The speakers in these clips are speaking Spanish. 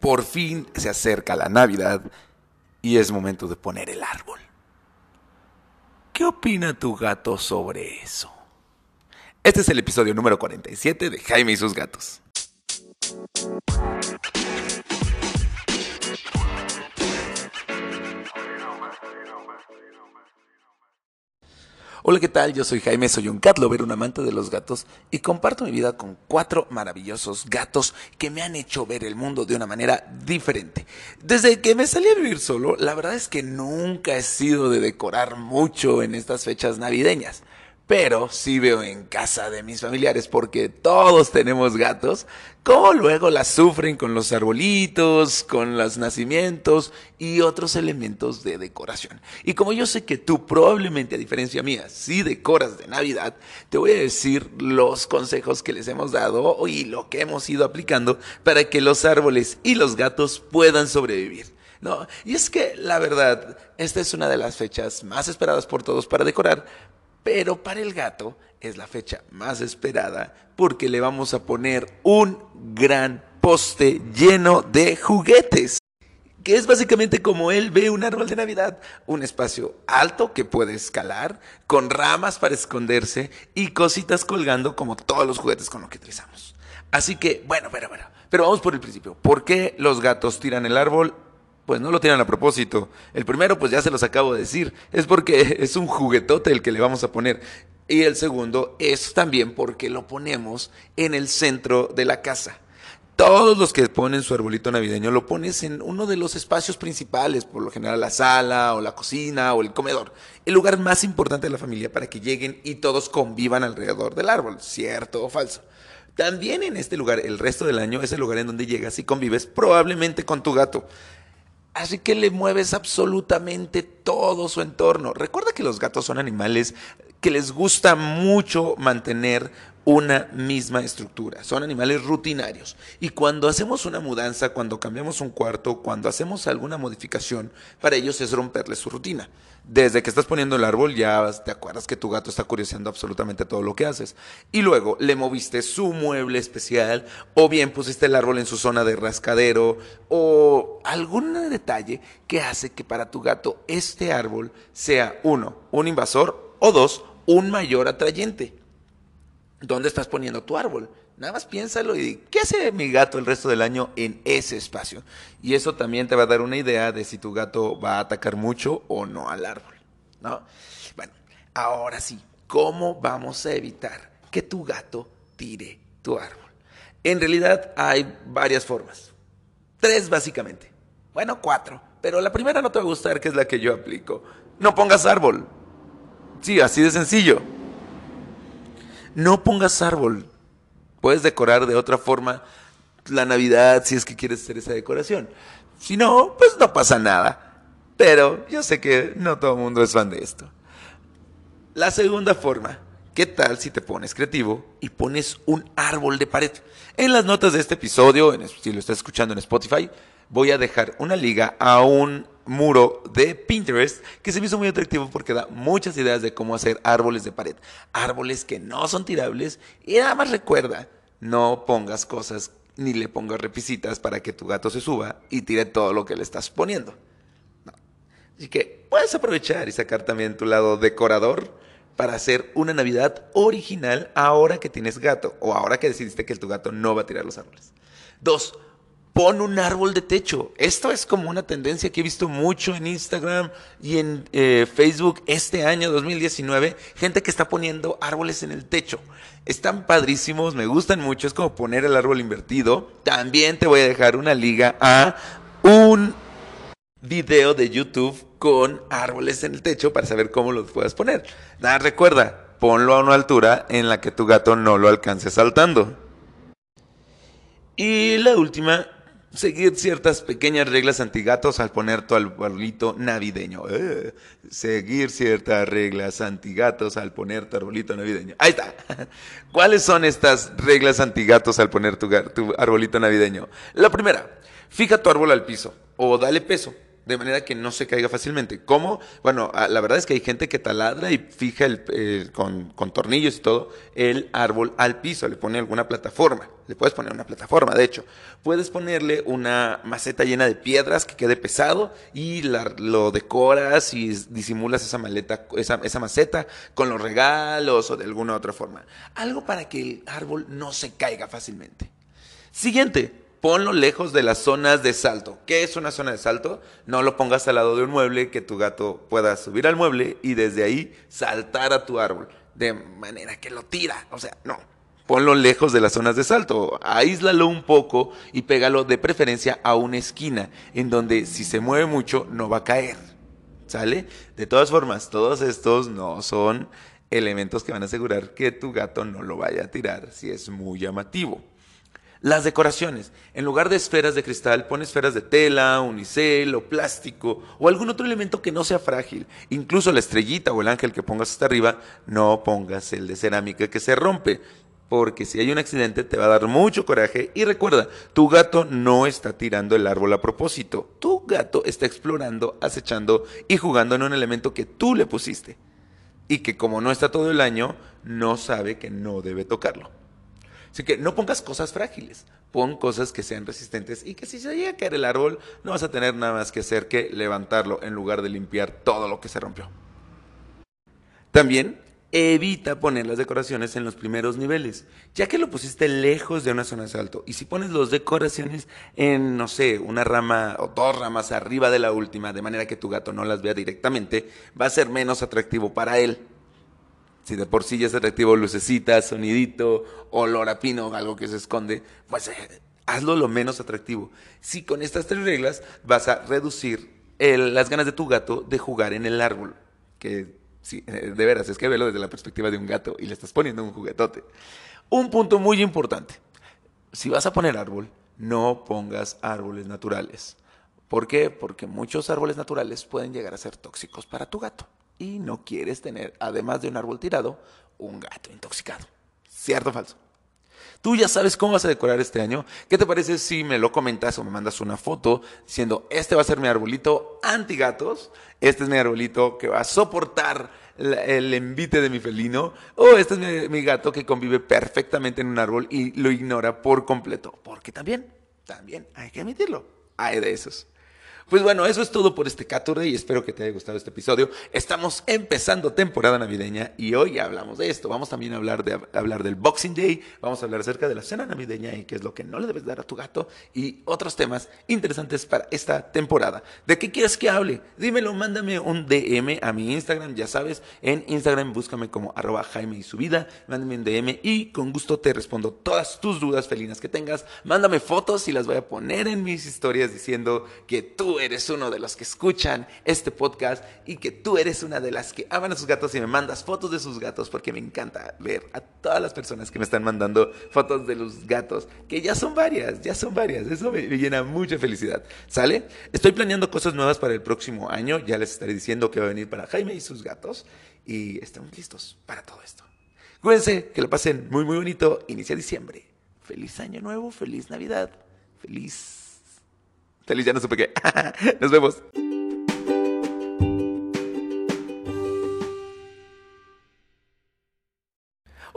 Por fin se acerca la Navidad y es momento de poner el árbol. ¿Qué opina tu gato sobre eso? Este es el episodio número 47 de Jaime y sus gatos. Hola, ¿qué tal? Yo soy Jaime, soy un cat lover, un amante de los gatos y comparto mi vida con cuatro maravillosos gatos que me han hecho ver el mundo de una manera diferente. Desde que me salí a vivir solo, la verdad es que nunca he sido de decorar mucho en estas fechas navideñas pero sí veo en casa de mis familiares, porque todos tenemos gatos, cómo luego las sufren con los arbolitos, con los nacimientos y otros elementos de decoración. Y como yo sé que tú probablemente, a diferencia mía, sí decoras de Navidad, te voy a decir los consejos que les hemos dado y lo que hemos ido aplicando para que los árboles y los gatos puedan sobrevivir. No, y es que la verdad, esta es una de las fechas más esperadas por todos para decorar, pero para el gato es la fecha más esperada porque le vamos a poner un gran poste lleno de juguetes. Que es básicamente como él ve un árbol de Navidad, un espacio alto que puede escalar, con ramas para esconderse y cositas colgando como todos los juguetes con los que utilizamos. Así que, bueno, bueno, bueno, pero vamos por el principio. ¿Por qué los gatos tiran el árbol? Pues no lo tienen a propósito. El primero, pues ya se los acabo de decir, es porque es un juguetote el que le vamos a poner. Y el segundo es también porque lo ponemos en el centro de la casa. Todos los que ponen su arbolito navideño lo pones en uno de los espacios principales, por lo general la sala o la cocina o el comedor, el lugar más importante de la familia para que lleguen y todos convivan alrededor del árbol, cierto o falso. También en este lugar, el resto del año, es el lugar en donde llegas y convives probablemente con tu gato. Así que le mueves absolutamente todo su entorno. Recuerda que los gatos son animales que les gusta mucho mantener una misma estructura. Son animales rutinarios. Y cuando hacemos una mudanza, cuando cambiamos un cuarto, cuando hacemos alguna modificación, para ellos es romperle su rutina. Desde que estás poniendo el árbol ya te acuerdas que tu gato está curioseando absolutamente todo lo que haces. Y luego le moviste su mueble especial o bien pusiste el árbol en su zona de rascadero o algún detalle que hace que para tu gato este árbol sea uno, un invasor o dos, un mayor atrayente. ¿Dónde estás poniendo tu árbol? Nada más piénsalo y ¿qué hace mi gato el resto del año en ese espacio? Y eso también te va a dar una idea de si tu gato va a atacar mucho o no al árbol, ¿no? Bueno, ahora sí, ¿cómo vamos a evitar que tu gato tire tu árbol? En realidad hay varias formas. Tres básicamente. Bueno, cuatro. Pero la primera no te va a gustar, que es la que yo aplico. No pongas árbol. Sí, así de sencillo. No pongas árbol. Puedes decorar de otra forma la Navidad si es que quieres hacer esa decoración. Si no, pues no pasa nada. Pero yo sé que no todo el mundo es fan de esto. La segunda forma, ¿qué tal si te pones creativo y pones un árbol de pared? En las notas de este episodio, si lo estás escuchando en Spotify, voy a dejar una liga a un muro de Pinterest que se me hizo muy atractivo porque da muchas ideas de cómo hacer árboles de pared. Árboles que no son tirables y nada más recuerda, no pongas cosas ni le pongas repisitas para que tu gato se suba y tire todo lo que le estás poniendo. Así que puedes aprovechar y sacar también tu lado decorador para hacer una Navidad original ahora que tienes gato o ahora que decidiste que tu gato no va a tirar los árboles. Dos, pon un árbol de techo. Esto es como una tendencia que he visto mucho en Instagram y en eh, Facebook este año 2019. Gente que está poniendo árboles en el techo. Están padrísimos, me gustan mucho. Es como poner el árbol invertido. También te voy a dejar una liga a un video de YouTube con árboles en el techo para saber cómo los puedes poner. Nada, recuerda, ponlo a una altura en la que tu gato no lo alcance saltando. Y la última, seguir ciertas pequeñas reglas antigatos al poner tu arbolito navideño. Eh, seguir ciertas reglas antigatos al poner tu arbolito navideño. Ahí está. ¿Cuáles son estas reglas antigatos al poner tu, tu arbolito navideño? La primera, fija tu árbol al piso o dale peso. De manera que no se caiga fácilmente. ¿Cómo? Bueno, ah, la verdad es que hay gente que taladra y fija el, con, con, tornillos y todo el árbol al piso, le pone alguna plataforma. Le puedes poner una plataforma, de hecho. Puedes ponerle una maceta llena de piedras que quede pesado y lo decoras y disimulas esa maleta, esa, esa maceta con los regalos o de alguna otra forma. Algo para que el árbol no se caiga fácilmente. Siguiente, ponlo lejos de las zonas de salto. ¿Qué es una zona de salto? No lo pongas al lado de un mueble que tu gato pueda subir al mueble y desde ahí saltar a tu árbol. De manera que lo tira. O sea, no. Ponlo lejos de las zonas de salto. Aíslalo un poco y pégalo de preferencia a una esquina en donde si se mueve mucho no va a caer. ¿Sale? De todas formas, todos estos no son elementos que van a asegurar que tu gato no lo vaya a tirar si es muy llamativo. Las decoraciones. En lugar de esferas de cristal, pon esferas de tela, unicel o plástico o algún otro elemento que no sea frágil. Incluso la estrellita o el ángel que pongas hasta arriba, no pongas el de cerámica que se rompe. Porque si hay un accidente te va a dar mucho coraje. Y recuerda, tu gato no está tirando el árbol a propósito. Tu gato está explorando, acechando y jugando en un elemento que tú le pusiste. Y que como no está todo el año, no sabe que no debe tocarlo. Así que no pongas cosas frágiles, pon cosas que sean resistentes y que si se llega a caer el árbol, no vas a tener nada más que hacer que levantarlo en lugar de limpiar todo lo que se rompió. También evita poner las decoraciones en los primeros niveles, ya que lo pusiste lejos de una zona de salto. Y si pones las decoraciones en, no sé, una rama o dos ramas arriba de la última, de manera que tu gato no las vea directamente, va a ser menos atractivo para él. Si de por sí ya es atractivo lucecita, sonidito, olor a pino, algo que se esconde, pues eh, hazlo lo menos atractivo. Si con estas tres reglas vas a reducir las ganas de tu gato de jugar en el árbol, que eh, de veras, es que velo desde la perspectiva de un gato y le estás poniendo un juguetote. Un punto muy importante, si vas a poner árbol, no pongas árboles naturales. ¿Por qué? Porque muchos árboles naturales pueden llegar a ser tóxicos para tu gato y no quieres tener, además de un árbol tirado, un gato intoxicado. ¿Cierto o falso? Tú ya sabes cómo vas a decorar este año. ¿Qué te parece si me lo comentas o me mandas una foto diciendo, este va a ser mi arbolito anti-gatos, este es mi arbolito que va a soportar el envite de mi felino, o este es mi, mi gato que convive perfectamente en un árbol y lo ignora por completo? Porque también, también hay que admitirlo, hay de esos. Pues bueno, eso es todo por este Caturday y espero que te haya gustado este episodio. Estamos empezando temporada navideña y hoy hablamos de esto. Vamos también a hablar, de, hablar del Boxing Day, vamos a hablar acerca de la cena navideña y qué es lo que no le debes dar a tu gato y otros temas interesantes para esta temporada. ¿De qué quieres que hable? Dímelo, mándame un DM a mi Instagram, ya sabes, en Instagram búscame como arroba Jaime y su vida, mándame un DM y con gusto te respondo todas tus dudas felinas que tengas. Mándame fotos y las voy a poner en mis historias diciendo que tú eres uno de los que escuchan este podcast y que tú eres una de las que aman a sus gatos y me mandas fotos de sus gatos porque me encanta ver a todas las personas que me están mandando fotos de los gatos, que ya son varias, ya son varias. Eso me, llena mucha felicidad. ¿Sale? Estoy planeando cosas nuevas para el próximo año. Ya les estaré diciendo que va a venir para Jaime y sus gatos y están listos para todo esto. Cuídense, que lo pasen muy, muy bonito. Inicia diciembre. Feliz año nuevo, feliz Navidad, feliz Feliz, ya no supe qué. Nos vemos.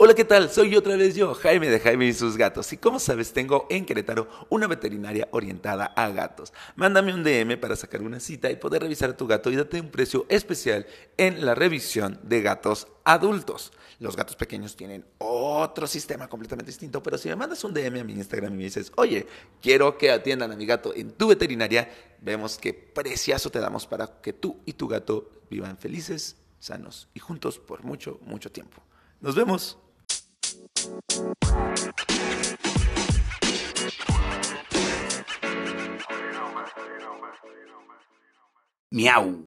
Hola, ¿qué tal? Soy otra vez yo, Jaime de Jaime y sus gatos. Y como sabes, tengo en Querétaro una veterinaria orientada a gatos. Mándame un DM para sacar una cita y poder revisar a tu gato y darte un precio especial en la revisión de gatos adultos. Los gatos pequeños tienen otro sistema completamente distinto, pero si me mandas un DM a mi Instagram y me dices, oye, quiero que atiendan a mi gato en tu veterinaria, vemos qué preciazo te damos para que tú y tu gato vivan felices, sanos y juntos por mucho, mucho tiempo. Nos vemos. Miau.